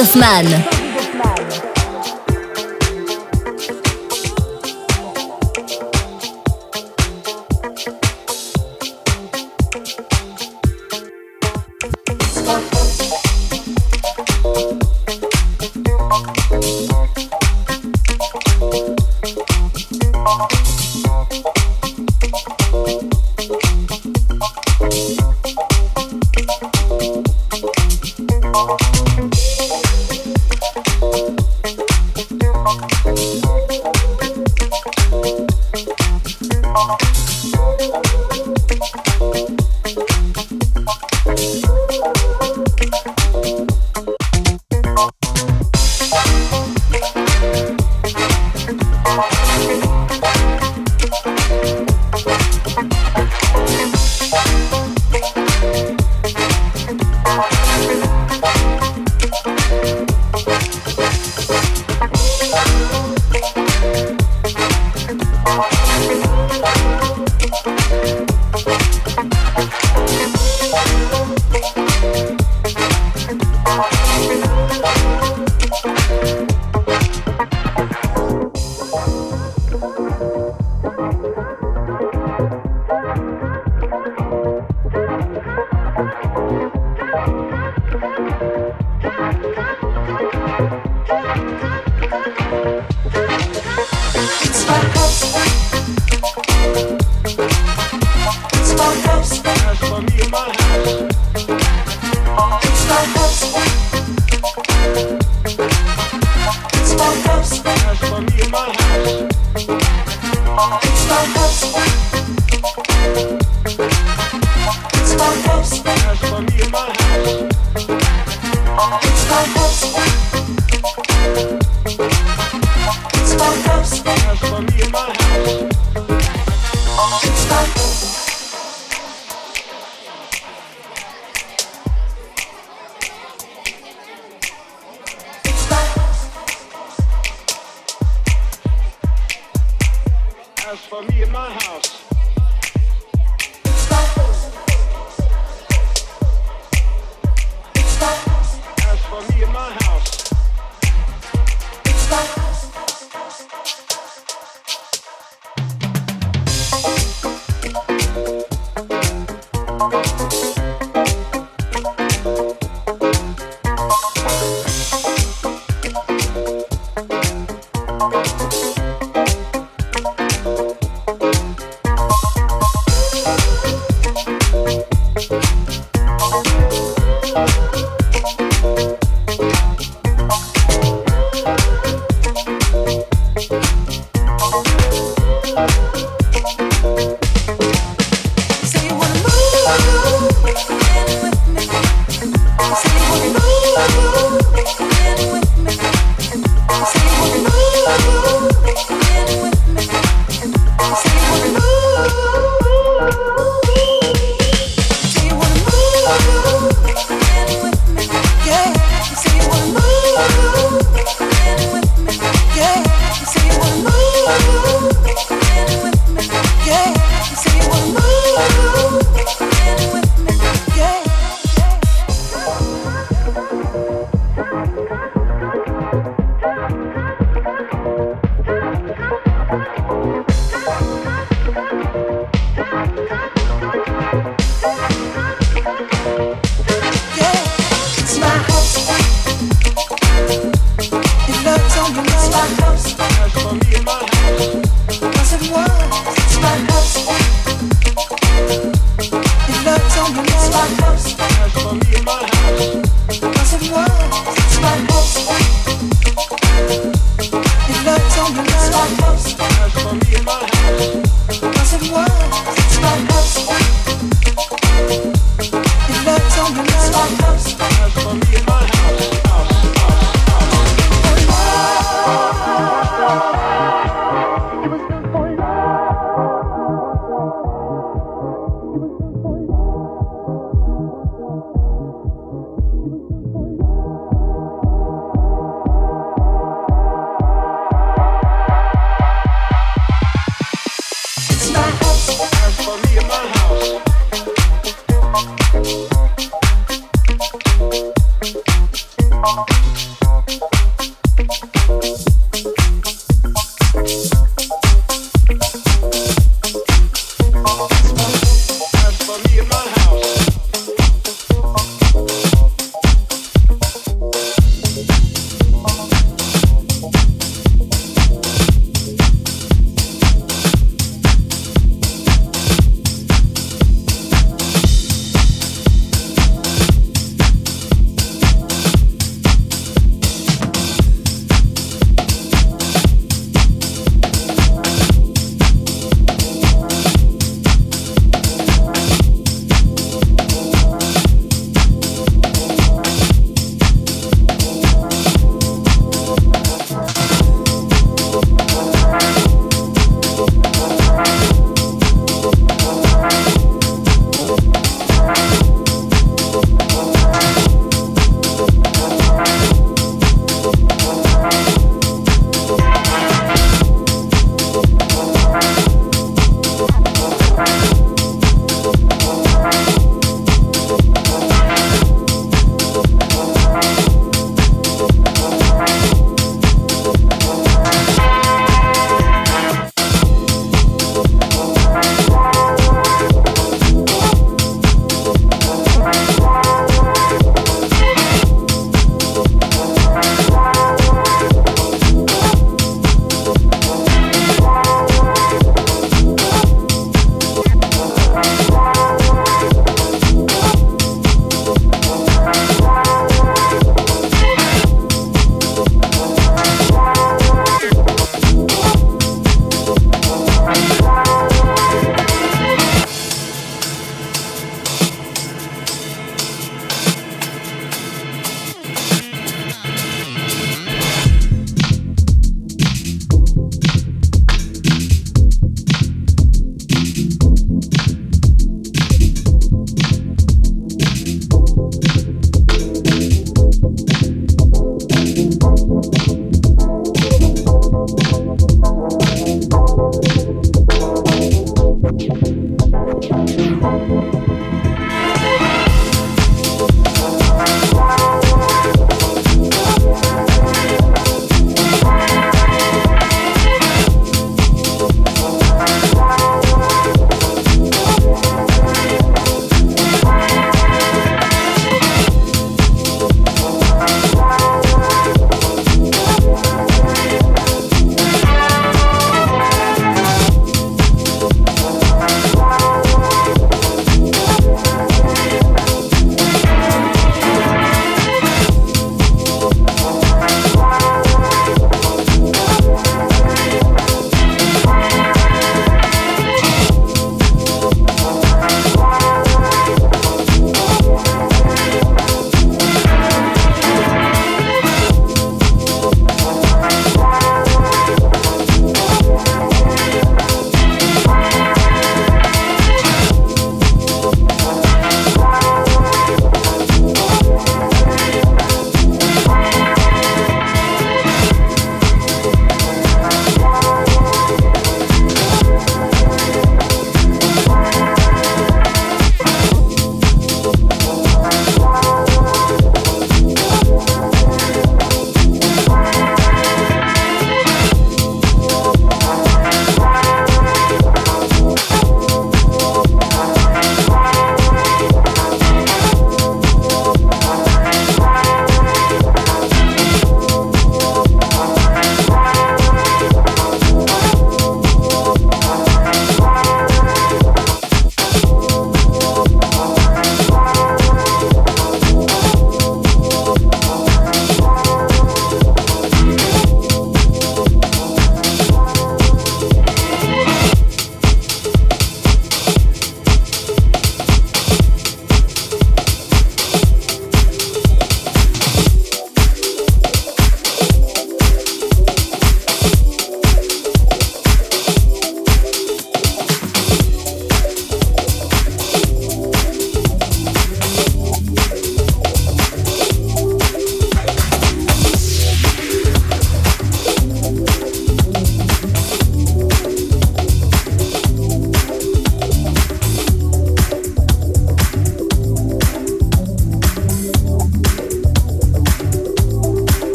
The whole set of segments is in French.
Hoffman. Bye.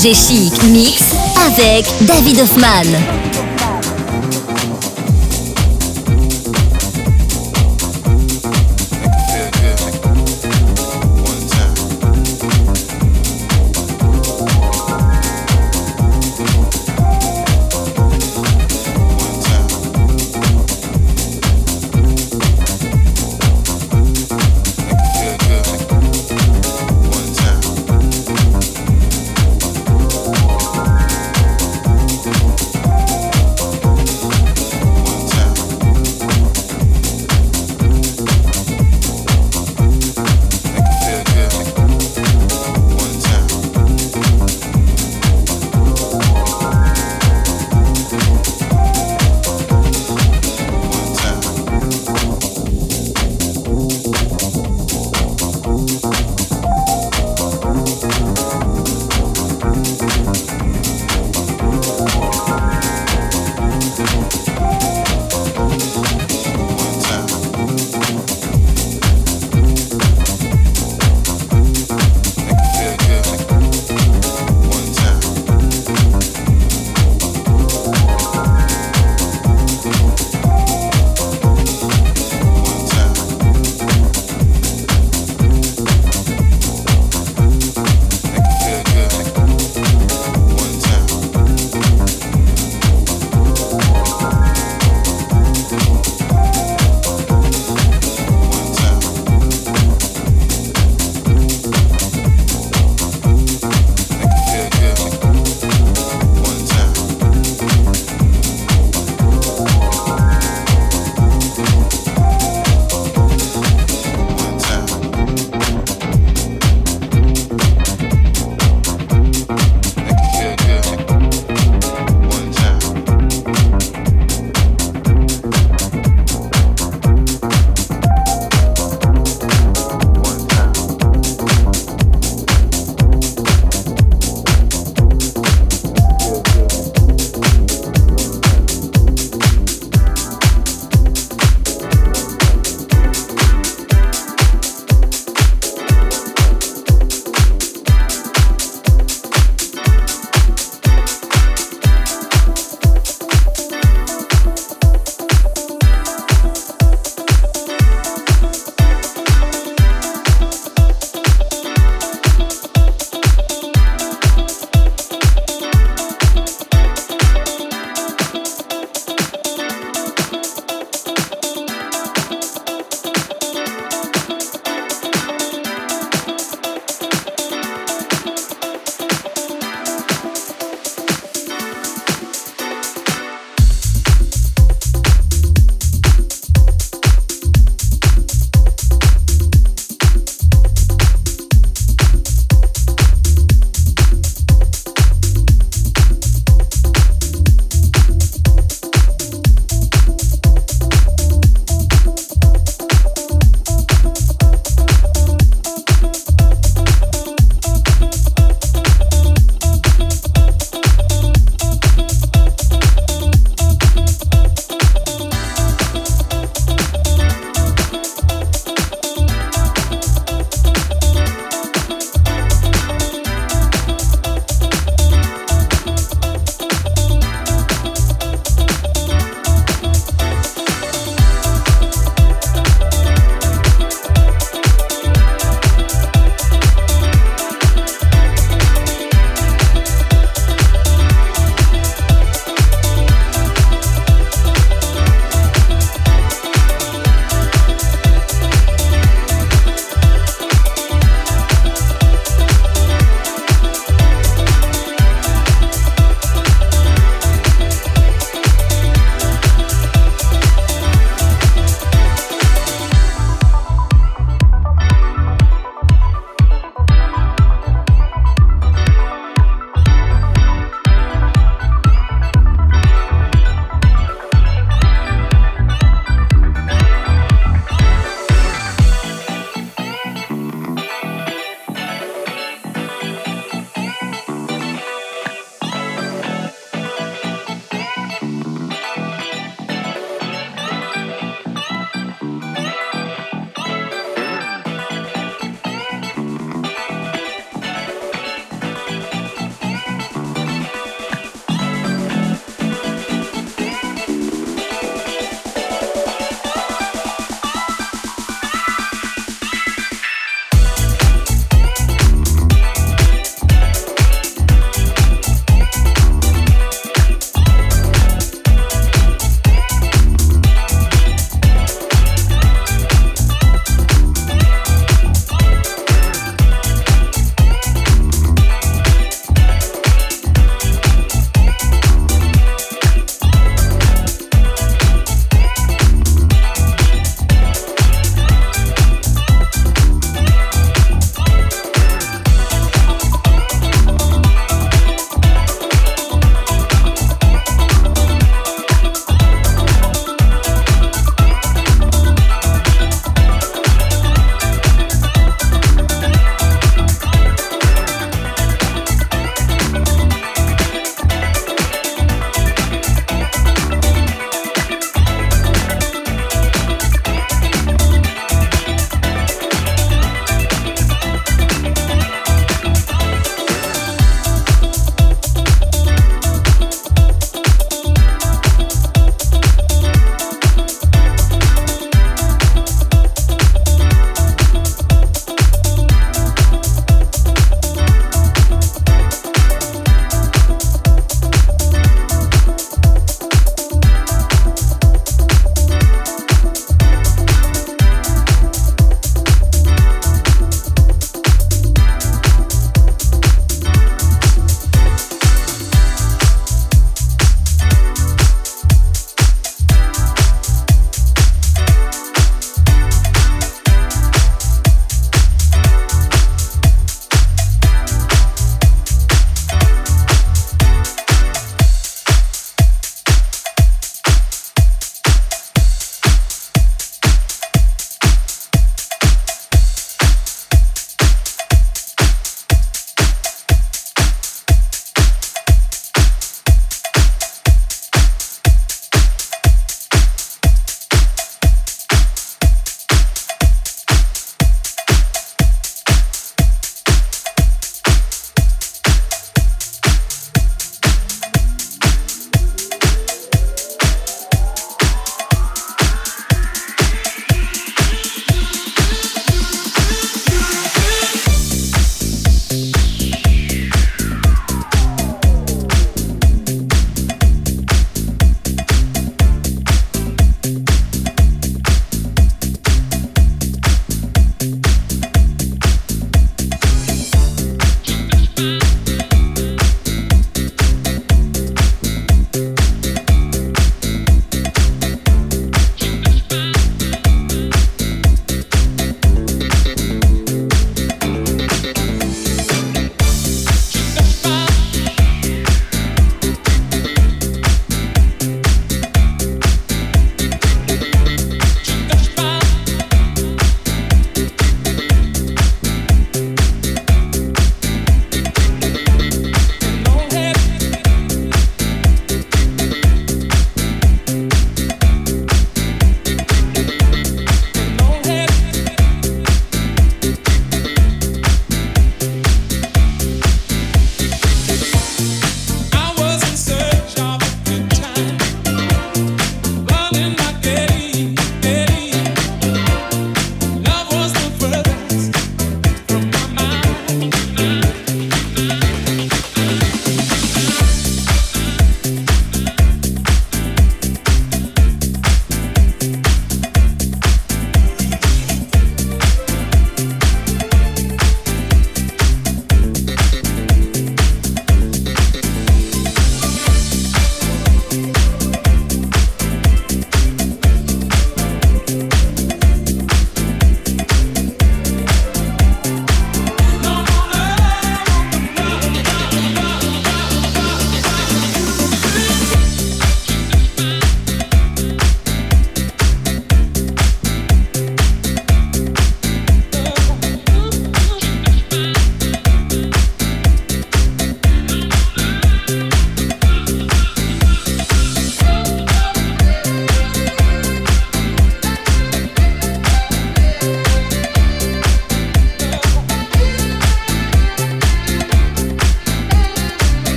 Chic Mix avec David Hoffman.